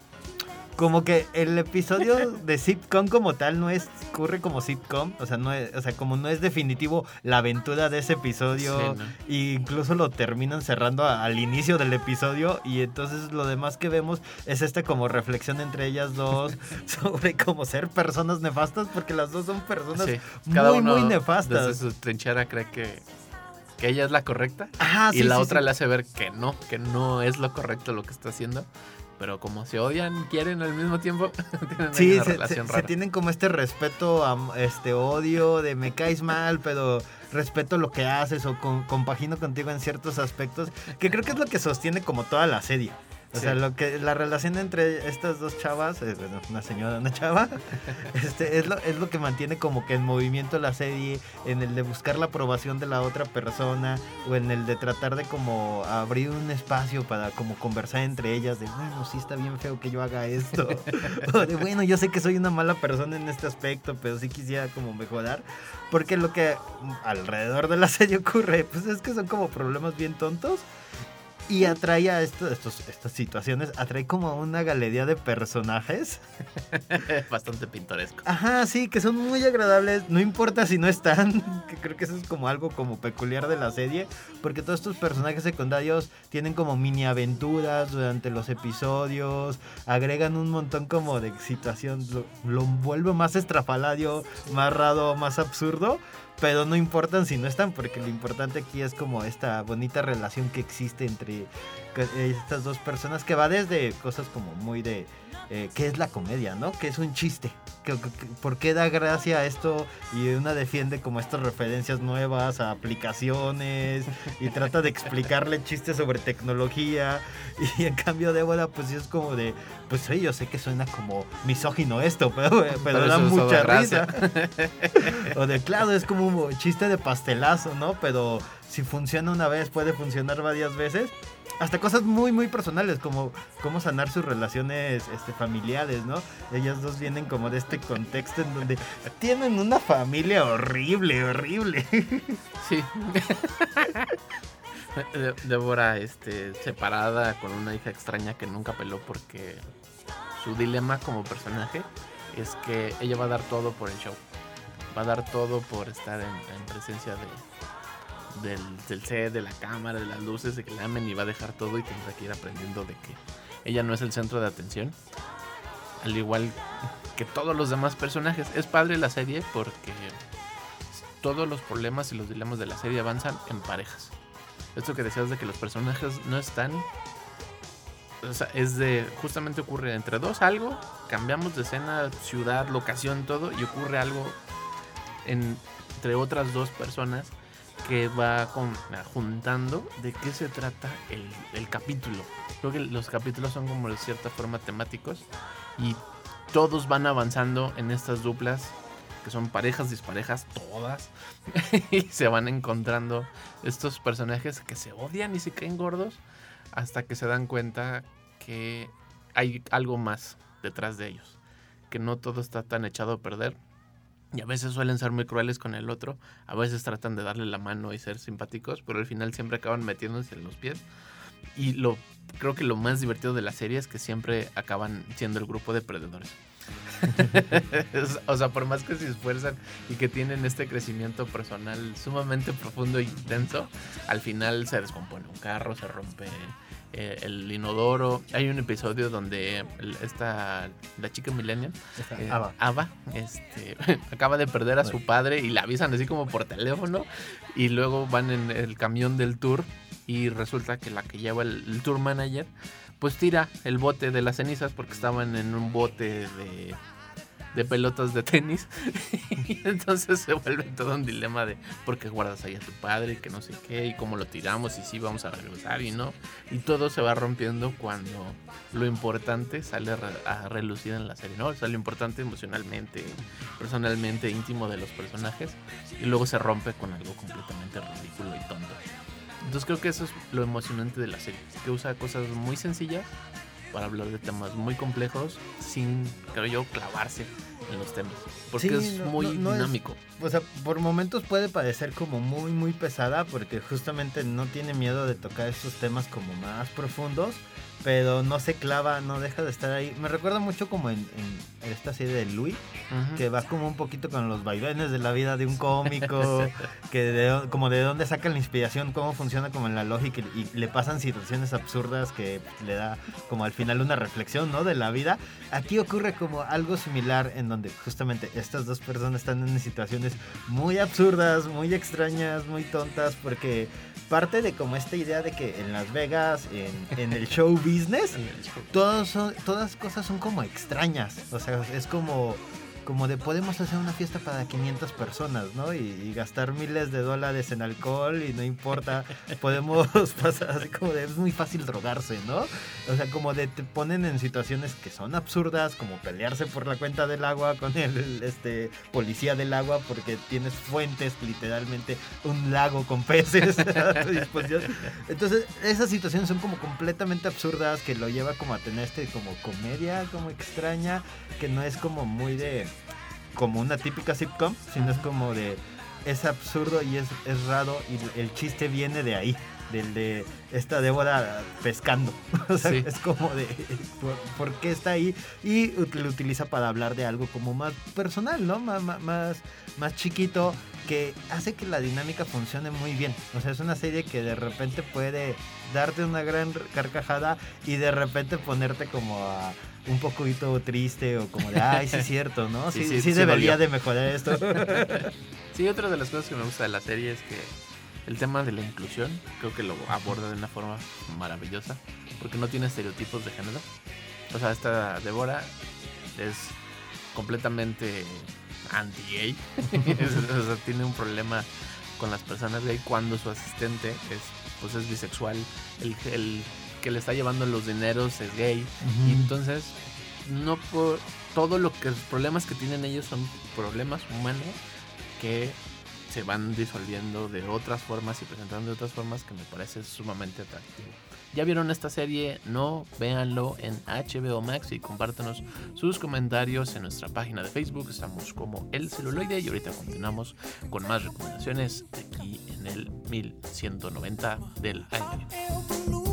como que el episodio de sitcom como tal no es ocurre como sitcom, o sea, no es, o sea, como no es definitivo la aventura de ese episodio Sí, ¿no? y incluso lo terminan cerrando a- al inicio del episodio y entonces lo demás que vemos es esta como reflexión entre ellas dos sobre cómo ser personas nefastas porque las dos son personas Sí, muy muy nefastas. Desde su trinchera cree que, que ella es la correcta Ajá, y sí, la otra le hace ver que no, que no es lo correcto lo que está haciendo. Pero como se odian y quieren al mismo tiempo, tienen Sí, una se, relación se- se rara. tienen como este respeto, am- este odio de me caes mal, pero respeto lo que haces o con- compagino contigo en ciertos aspectos, que creo que es lo que sostiene como toda la serie. O Sí. sea, lo que la relación entre estas dos chavas, eh, bueno, una señora y una chava, este, es, lo, es lo que mantiene como que en movimiento la serie, en el de buscar la aprobación de la otra persona, o en el de tratar de como abrir un espacio para como conversar entre ellas, de bueno, sí está bien feo que yo haga esto. O de bueno, yo sé que soy una mala persona en este aspecto, pero sí quisiera como mejorar. Porque lo que alrededor de la serie ocurre, pues es que son como problemas bien tontos. Y atrae a esto, estos, estas situaciones, atrae como a una galería de personajes. Bastante pintoresco. Ajá, sí, que son muy agradables, no importa si no están, que creo que eso es como algo como peculiar de la serie, porque todos estos personajes secundarios tienen como mini aventuras durante los episodios, agregan un montón como de situación, lo, lo vuelve más estrafalario, más raro, más absurdo, pero no importan si no están, porque lo importante aquí es como esta bonita relación que existe entre estas dos personas, que va desde cosas como muy de eh, qué es la comedia, ¿no? Que es un chiste. ¿Por qué da gracia esto? Y una defiende como estas referencias nuevas a aplicaciones y trata de explicarle chistes sobre tecnología. Y en cambio Débora pues sí es como de, pues sí, yo sé que suena como misógino esto, pero, pero, Pero da mucha risa. o de, claro, es como un chiste de pastelazo, ¿no? Pero si funciona una vez, puede funcionar varias veces. Hasta cosas muy, muy personales, como cómo sanar sus relaciones este, familiares, ¿no? Ellas dos vienen como de este contexto en donde tienen una familia horrible, horrible. Sí. Débora, este, separada con una hija extraña que nunca peló porque su dilema como personaje es que ella va a dar todo por el show. Va a dar todo por estar en presencia de, del, del set, de la cámara, de las luces, de que la y va a dejar todo y tendrá que ir aprendiendo de que ella no es el centro de atención. Al igual que todos los demás personajes. Es padre la serie porque todos los problemas y los dilemas de la serie avanzan en parejas. esto que decías de que los personajes no están. O sea, es de. Justamente ocurre entre dos algo. Cambiamos de escena, ciudad, locación, todo. Y ocurre algo en- entre otras dos personas que va con- juntando de qué se trata el, el capítulo. Creo que los capítulos son como de cierta forma temáticos. Y todos van avanzando en estas duplas que son parejas disparejas todas y se van encontrando estos personajes que se odian y se caen gordos hasta que se dan cuenta que hay algo más detrás de ellos, que no todo está tan echado a perder y a veces suelen ser muy crueles con el otro, a veces tratan de darle la mano y ser simpáticos, pero al final siempre acaban metiéndose en los pies. Y lo creo que lo más divertido de la serie es que siempre acaban siendo el grupo de perdedores. o sea, por más que se esfuerzan y que tienen este crecimiento personal sumamente profundo e intenso, al final se descompone un carro, se rompe eh, el inodoro. Hay un episodio donde esta, la chica millennial, eh, Ava. Ava, este, acaba de perder a su padre y la avisan así como por teléfono y luego van en el camión del tour y resulta que la que lleva el, el tour manager pues tira el bote de las cenizas porque estaban en un bote de, de pelotas de tenis y entonces se vuelve todo un dilema de por qué guardas ahí a tu padre que no sé qué y cómo lo tiramos y si vamos a regresar y no y todo se va rompiendo cuando lo importante sale a relucir en la serie, ¿no? O sea, lo importante emocionalmente, personalmente, íntimo de los personajes y luego se rompe con algo completamente ridículo y tonto. Entonces creo que eso es lo emocionante de la serie, que usa cosas muy sencillas para hablar de temas muy complejos sin, creo yo, clavarse en los temas. Porque Sí, es no- muy no- no es- dinámico. O sea, por momentos puede parecer como muy, muy pesada porque justamente no tiene miedo de tocar estos temas como más profundos, pero no se clava, no deja de estar ahí. Me recuerda mucho como en, en esta serie de Louis, que va como un poquito con los vaivenes de la vida de un cómico, que de, como de dónde saca la inspiración, cómo funciona como en la lógica y, y le pasan situaciones absurdas que le da como al final una reflexión, ¿no? De la vida. Aquí ocurre como algo similar en donde justamente estas dos personas están en situaciones muy absurdas, muy extrañas, muy tontas, porque parte de como esta idea de que en Las Vegas, en, en el show business, todos son, todas cosas son como extrañas. O sea, es como, como de podemos hacer una fiesta para 500 personas, ¿no? Y, y gastar miles de dólares en alcohol y no importa. Podemos pasar así como de es muy fácil drogarse, ¿no? O sea, como de te ponen en situaciones que son absurdas, como pelearse por la cuenta del agua con el este policía del agua porque tienes fuentes, literalmente un lago con peces a tu disposición. Entonces, esas situaciones son como completamente absurdas que lo lleva como a tener este como comedia como extraña, que no es como muy de como una típica sitcom, sino es como de es absurdo y es, es raro y el chiste viene de ahí, del de esta Débora pescando. O sea, Sí. es como de ¿por, por qué está ahí? Y lo utiliza para hablar de algo como más personal, ¿no? Má- má- Más, más chiquito que hace que la dinámica funcione muy bien. O sea, es una serie que de repente puede darte una gran carcajada y de repente ponerte como a un poquito triste o como de, ay, sí es cierto, ¿no? Sí, Sí, sí, sí, debería de mejorar esto. Sí, otra de las cosas que me gusta de la serie es que el tema de la inclusión creo que lo aborda de una forma maravillosa porque no tiene estereotipos de género. O sea, esta Débora es completamente anti-gay. o sea, tiene un problema con las personas gay cuando su asistente es, pues es bisexual. El, el que le está llevando los dineros es gay. Y entonces, no por todo lo que los problemas que tienen ellos son problemas humanos que se van disolviendo de otras formas y presentando de otras formas que me parece sumamente atractivo. ¿Ya vieron esta serie? No, véanlo en HBO Max y compártanos sus comentarios en nuestra página de Facebook. Estamos como El Celuloide y ahorita continuamos con más recomendaciones aquí en el 1190 del año.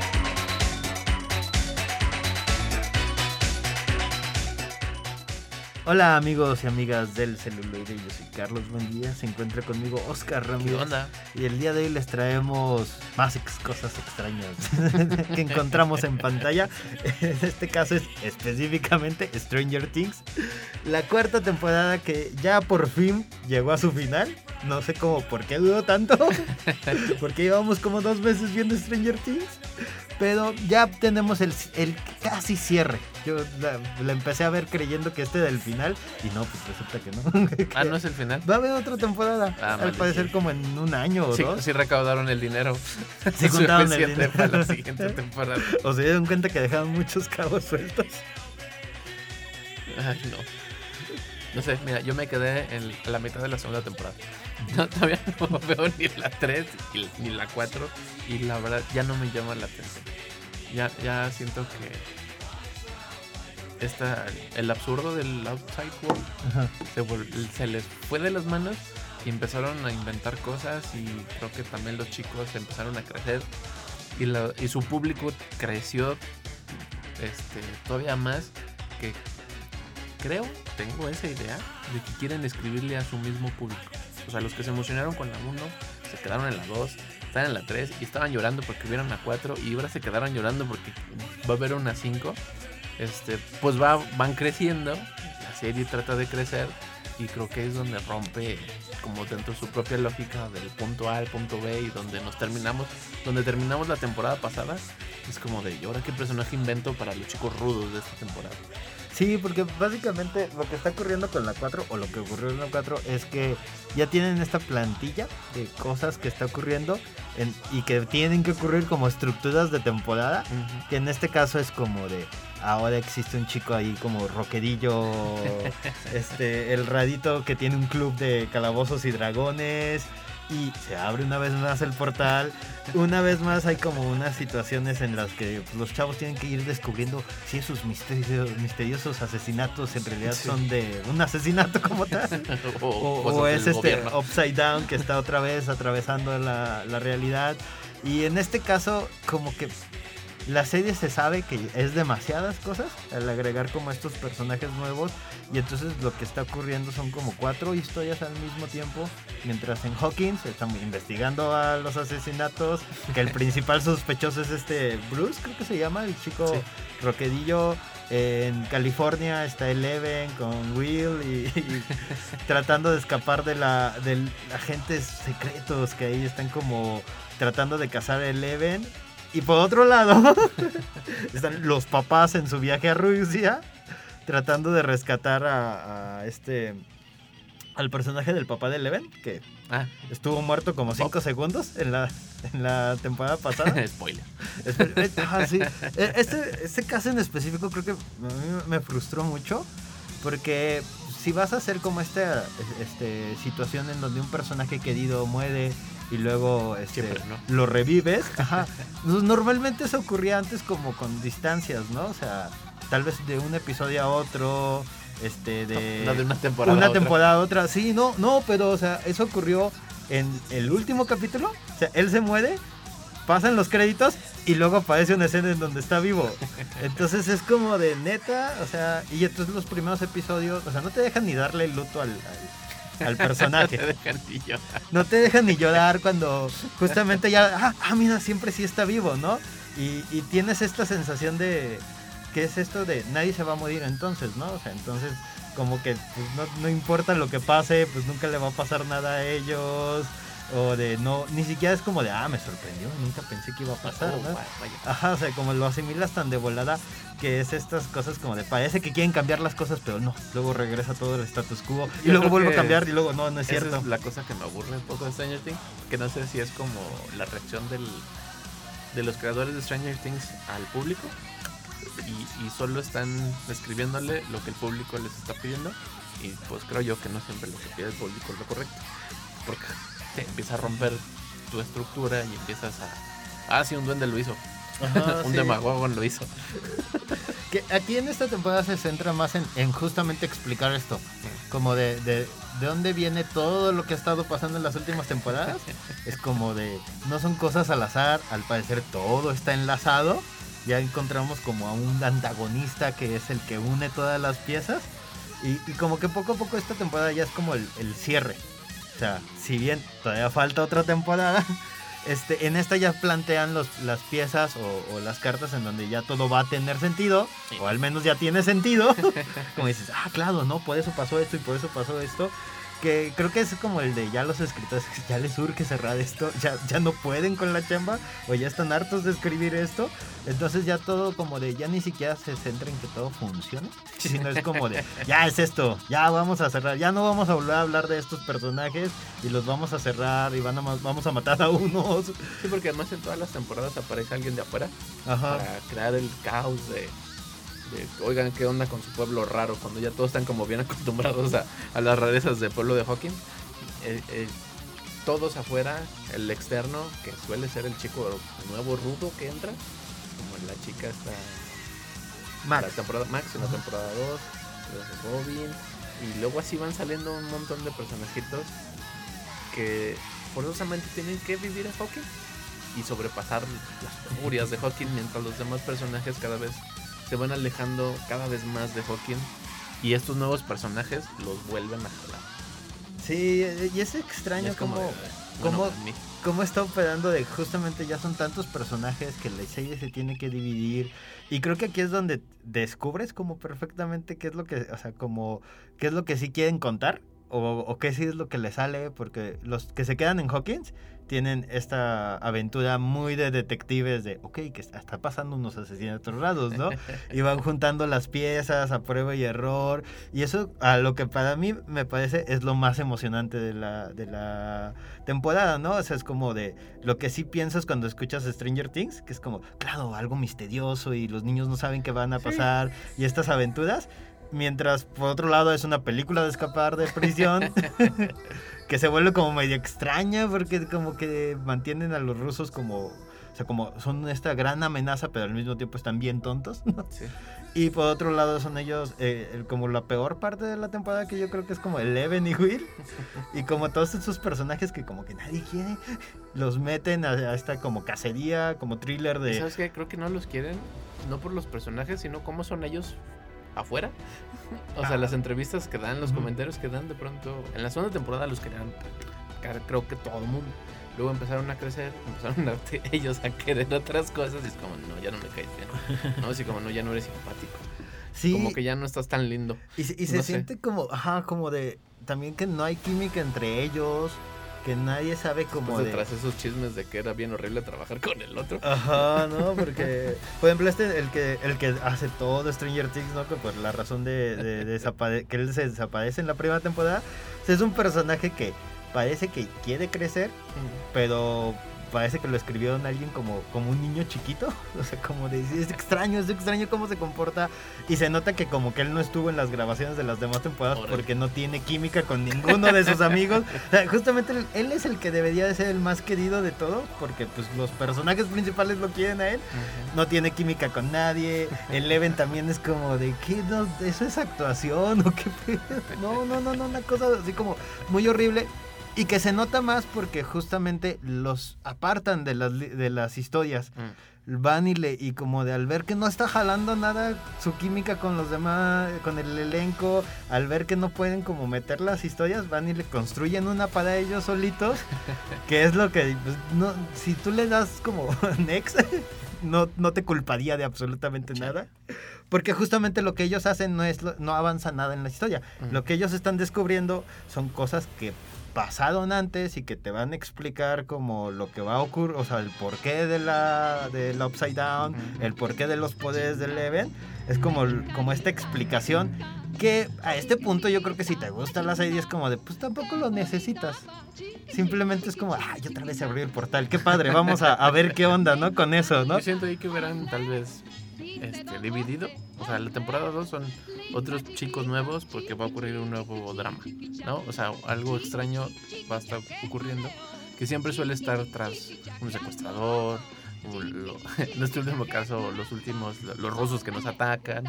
Hola amigos y amigas del celuloide, yo soy Carlos Buendía, se encuentra conmigo Oscar ¿Qué Ramírez onda? y el día de hoy les traemos más ex- cosas extrañas que encontramos en pantalla. En este caso es específicamente Stranger Things, la cuarta temporada que ya por fin llegó a su final. No sé cómo, por qué duró tanto, porque llevamos como dos meses viendo Stranger Things. Pero ya tenemos el, el casi cierre. Yo la, la empecé a ver creyendo que este era el final y no, pues resulta que no. Ah, no es el final. Va a haber otra temporada. Ah, al maldición. parecer como en un año o Sí, dos. sí recaudaron el dinero. Sí juntaron el dinero. para la siguiente temporada. O se dieron cuenta que dejaban muchos cabos sueltos. Ay, no. No sé, mira, yo me quedé en la mitad de la segunda temporada. No, todavía no veo ni la 3 y- ni la 4. Y la verdad ya no me llama la atención. Ya, ya siento que esta, el absurdo del outside world se, se les fue de las manos y empezaron a inventar cosas y creo que también los chicos empezaron a crecer y, la- y su público creció este, todavía más que creo, tengo esa idea de que quieren escribirle a su mismo público. O sea, los que se emocionaron con la 1 se quedaron en la 2, están en la 3 y estaban llorando porque vieron la 4 y ahora se quedaron llorando porque va a haber una 5. Este, pues va, van creciendo, la serie trata de crecer y creo que es donde rompe como dentro de su propia lógica del punto A al punto B y donde nos terminamos, donde terminamos la temporada pasada, es como de, ¿y ahora qué personaje invento para los chicos rudos de esta temporada? Sí, porque básicamente lo que está ocurriendo con la 4 o lo que ocurrió en la 4 es que ya tienen esta plantilla de cosas que está ocurriendo en- y que tienen que ocurrir como estructuras de temporada. Que en este caso es como de ahora existe un chico ahí como rockerillo, este, el radito que tiene un club de calabozos y dragones. Y se abre una vez más el portal. Una vez más hay como unas situaciones en las que pues, los chavos tienen que ir descubriendo si esos misterios, misteriosos asesinatos en realidad Sí. son de un asesinato como tal. o, O, es este gobierno. Upside Down que está otra vez atravesando la, la realidad. Y en este caso, como que la serie se sabe que es demasiadas cosas al agregar como estos personajes nuevos. Y entonces lo que está ocurriendo son como cuatro historias al mismo tiempo. Mientras en Hawkins están investigando a los asesinatos. Que el principal sospechoso es este Bruce, creo que se llama, el chico Sí. roquedillo. En California está Eleven con Will y, y tratando de escapar de la de agentes secretos que ahí están como tratando de cazar a Eleven. Y por otro lado, están los papás en su viaje a Rusia tratando de rescatar a, a este al personaje del papá de Eleven que Ah, estuvo muerto como 5 segundos en la, en la temporada pasada. spoiler. Eh, sí. Eh, Este, este caso en específico creo que a mí me frustró mucho porque si vas a hacer como esta este, situación en donde un personaje querido muere y luego este, Siempre, ¿no? lo revives, ajá, normalmente eso ocurría antes como con distancias, ¿no? O sea, tal vez de un episodio a otro, este, de... No, de una temporada. Una a otra. temporada a otra. Sí, no, no, pero, o sea, eso ocurrió en el último capítulo. O sea, él se muere, pasan los créditos y luego aparece una escena en donde está vivo. Entonces es como de neta, o sea, y entonces los primeros episodios, o sea, no te dejan ni darle luto al, al, al Te personaje. dejan y yo. No te dejan ni llorar cuando justamente ya, ah, ah, mira, siempre sí está vivo, ¿no? Y, y tienes esta sensación de, ¿qué es esto de nadie se va a morir entonces, ¿no? O sea, entonces como que pues, no, no importa lo que pase, pues nunca le va a pasar nada a ellos. O de no, ni siquiera es como de, ah, me sorprendió, nunca pensé que iba a pasar, Oh, ¿no? vaya, vaya. Ajá, o sea, como lo asimilas tan de volada que es estas cosas como de parece que quieren cambiar las cosas, pero no. Luego regresa todo el status quo y Yo luego creo vuelve a cambiar y luego no, no es Esa cierto. es la cosa que me aburre un poco de Stranger Things. Que no sé si es como la reacción del, de los creadores de Stranger Things al público. Y, y solo están escribiéndole lo que el público les está pidiendo. Y pues creo yo que no siempre lo que pide el público es lo correcto. Porque te empieza a romper tu estructura y empiezas a. Ah, sí, un duende lo hizo. Ajá, un sí. demagogo lo hizo. Que aquí en esta temporada se centra más en, en justamente explicar esto. Como de, de, de dónde viene todo lo que ha estado pasando en las últimas temporadas. Es como de, no son cosas al azar, al parecer todo está enlazado. Ya encontramos como a un antagonista que es el que une todas las piezas. Y, y como que poco a poco esta temporada ya es como el, el cierre. O sea, si bien todavía falta otra temporada, este, en esta ya plantean los, las piezas o, o las cartas en donde ya todo va a tener sentido, o al menos ya tiene sentido. como dices, ah, claro, ¿no? Por eso pasó esto y por eso pasó esto. Que creo que es como el de ya los escritores, ya les urge cerrar esto, ya, ya no pueden con la chamba, o ya están hartos de escribir esto. Entonces ya todo como de, ya ni siquiera se centra en que todo funcione, sino es como de, ya es esto, ya vamos a cerrar, ya no vamos a volver a hablar de estos personajes y los vamos a cerrar y van a, vamos a matar a unos. Sí, porque además en todas las temporadas aparece alguien de afuera Ajá. para crear el caos de, de, oigan, ¿qué onda con su pueblo raro? Cuando ya todos están como bien acostumbrados a, a las rarezas del pueblo de Hawking. Eh, eh, todos afuera, el externo, que suele ser el chico nuevo rudo que entra, como la chica está Max. la temporada Max en la temporada 2, Robin, y luego así van saliendo un montón de personajitos que forzosamente tienen que vivir a Hawking y sobrepasar las furias de Hawking mientras los demás personajes cada vez se van alejando cada vez más de Hawking y estos nuevos personajes los vuelven a jalar. Sí, y es Y extraño es como como... de, bueno, cómo está operando de justamente ya son tantos personajes que la serie se tiene que dividir y creo que aquí es donde descubres como perfectamente qué es lo que o sea como qué es lo que sí quieren contar o, o qué sí es lo que le sale porque los que se quedan en Hawkins tienen esta aventura muy de detectives de ok que está pasando unos asesinatos raros no y van juntando las piezas a prueba y error y eso a lo que para mí me parece es lo más emocionante de la de la temporada, ¿no? O sea, es como de lo que sí piensas cuando escuchas Stranger Things, que es como, claro, algo misterioso y los niños no saben qué van a pasar y estas aventuras. Mientras, por otro lado, es una película de escapar de prisión que se vuelve como medio extraña porque como que mantienen a los rusos como, o sea, como son esta gran amenaza, pero al mismo tiempo están bien tontos, ¿no? sí. Y por otro lado son ellos eh, como la peor parte de la temporada que yo creo que es como Eleven y Will. y como todos esos personajes que como que nadie quiere, los meten a, a esta como cacería, como thriller ¿Y de... ¿Sabes qué? Creo que no los quieren, no por los personajes, sino cómo son ellos afuera. O sea, las entrevistas que dan, los comentarios que dan de pronto. En la segunda temporada los querían, creo que todo el mundo. Luego empezaron a crecer, empezaron a, ellos a querer otras cosas y es como, no, ya no me caes bien. No, así como, no, ya no eres simpático. Sí, Como que ya no estás tan lindo. y, se- y se no sé. siente como, ajá, como de... También que no hay química entre ellos, que nadie sabe Pues de... detrás esos chismes de que era bien horrible trabajar con el otro. Ajá, ¿no? Porque, por ejemplo, este, el que, el que hace todo Stranger Things, ¿no? Que por la razón de, de- de que él se desaparece en la primera temporada, es un personaje que parece que quiere crecer, pero parece que lo escribieron alguien como, como un niño chiquito. O sea, como de, es extraño, es extraño cómo se comporta. Y se nota que como que él no estuvo en las grabaciones de las demás temporadas porque no tiene química con ninguno de sus amigos. O sea, justamente él, es el que debería de ser el más querido de todo, porque pues los personajes principales lo quieren a él. No tiene química con nadie. El Eleven también es como de, ¿qué? No, ¿Eso es actuación o qué? pedo? No, no, no, no, una cosa así como muy horrible. Y que se nota más porque justamente los apartan de las, de las historias. Mm. Van y, le, y como de al ver que no está jalando nada su química con los demás, con el elenco, al ver que no pueden como meter las historias, van y le construyen una para ellos solitos, que es lo que, pues, no, si tú le das como next, no, no te culparía de absolutamente nada. Porque justamente lo que ellos hacen no, es no avanza nada en la historia. Ujú. Lo que ellos están descubriendo son cosas que pasaron antes y que te van a explicar como lo que va a ocurrir, o sea, el porqué de la, de la Upside Down, el porqué de los poderes del Eleven. Es como, como esta explicación que a este punto yo creo que si te gusta la serie es como de, pues tampoco lo necesitas. Simplemente es como, ay, otra vez se abrió el portal, qué padre, vamos a, a ver qué onda, ¿no? Con eso, ¿no? Yo siento ahí que hubieran tal vez este, dividido. O sea, la temporada 2 son otros chicos nuevos porque va a ocurrir un nuevo drama, ¿no? O sea, algo extraño va a estar ocurriendo que siempre suele estar tras un secuestrador. lo- en este último caso, los últimos, los rusos que nos atacan,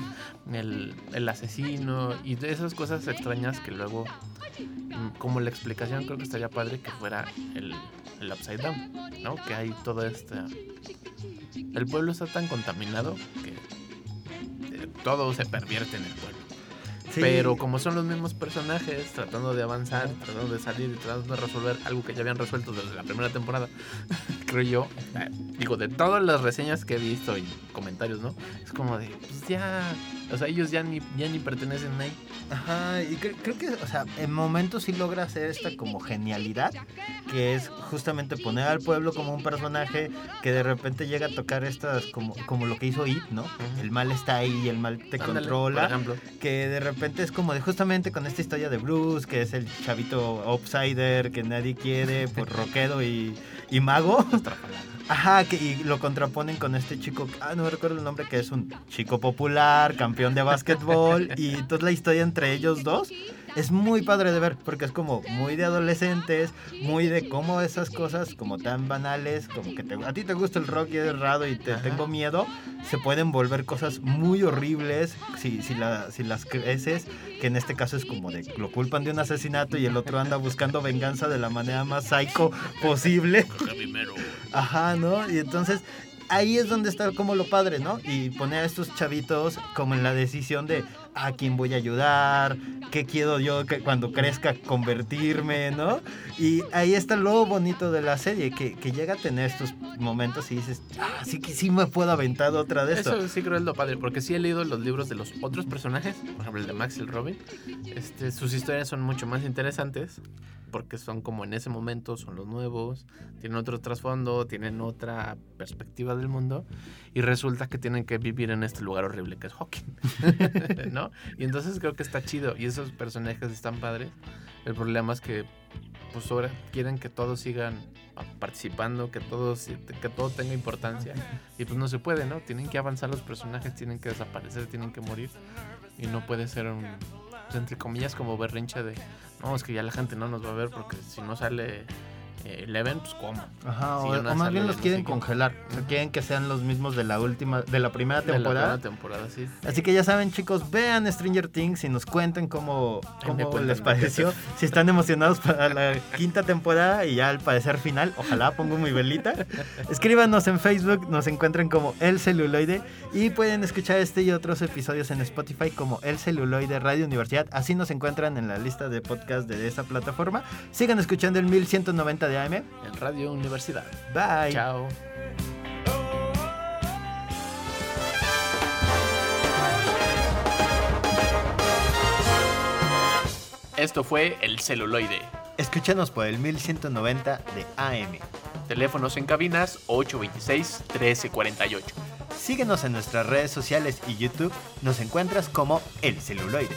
el, el asesino y de esas cosas extrañas que luego, mm, como la explicación, creo que estaría padre que fuera el, el Upside Down, ¿no? Que hay toda esta el pueblo está tan contaminado que eh, todo se pervierte en el pueblo. Sí. Pero como son los mismos personajes, tratando de avanzar, tratando de salir y tratando de resolver algo que ya habían resuelto desde la primera temporada, creo yo, eh, digo, de todas las reseñas que he visto y comentarios, ¿no? Es como de, pues ya, o sea, ellos ya ni, ya ni pertenecen ahí. Ajá, y cre- creo que, o sea, en momentos sí logra hacer esta como genialidad, que es justamente poner al pueblo como un personaje que de repente llega a tocar estas, como, como lo que hizo It, ¿no? El mal está ahí, el mal te Ándale, controla. Por ejemplo. que de repente es como de justamente con esta historia de Bruce, que es el chavito outsider que nadie quiere, pues rockero y, y mago. Ajá, que y lo contraponen con este chico, ah, no me recuerdo el nombre, que es un chico popular, campeón de básquetbol, y toda la historia entre ellos dos es muy padre de ver, porque es como muy de adolescentes, muy de cómo esas cosas como tan banales, como que te- a ti te gusta el rock y eres raro y te tengo miedo, se pueden volver cosas muy horribles si, si, la- si las creces, que en este caso es como de lo culpan de un asesinato y el otro anda buscando venganza de la manera más psycho posible. Ajá, ¿no? Y entonces ahí es donde está como lo padre, ¿no? Y poner a estos chavitos como en la decisión de a quién voy a ayudar, qué quiero yo que cuando crezca convertirme, ¿no? Y ahí está lo bonito de la serie, que, que llega a tener estos momentos y dices, ah, sí que sí me puedo aventar otra de esto. Eso sí creo es lo padre, porque sí he leído los libros de los otros personajes, por ejemplo el de Max y el Robin. Este, sus historias son mucho más interesantes, porque son como en ese momento, son los nuevos, tienen otro trasfondo, tienen otra perspectiva del mundo, y resulta que tienen que vivir en este lugar horrible que es Hawking, ¿no? Y entonces creo que está chido, y esos personajes están padres. El problema es que pues ahora quieren que todos sigan participando, que todos que todo tenga importancia y pues no se puede, ¿no? Tienen que avanzar los personajes, tienen que desaparecer, tienen que morir y no puede ser un entre comillas como berrinche de no, es que ya la gente no nos va a ver porque si no sale Eleven, pues cómo. Ajá, Si o, más bien de los no quieren sé congelar. O sea, quieren que sean los mismos de la última, de la primera De la temporada. primera temporada, sí. Así que ya saben, chicos, vean Stranger Things y nos cuenten cómo, cómo les pareció. Si están emocionados para la quinta temporada y ya al parecer final, ojalá pongo mi velita. Escríbanos en Facebook, nos encuentran como El Celuloide y pueden escuchar este y otros episodios en Spotify como El Celuloide Radio Universidad. Así nos encuentran en la lista de podcast de esa plataforma. Sigan escuchando el 1190 de AM. En Radio Universidad. Bye. Chao. Esto fue El Celuloide. Escúchanos por el 1190 de AM. Teléfonos en cabinas 826-1348. Síguenos en nuestras redes sociales y YouTube. Nos encuentras como El Celuloide.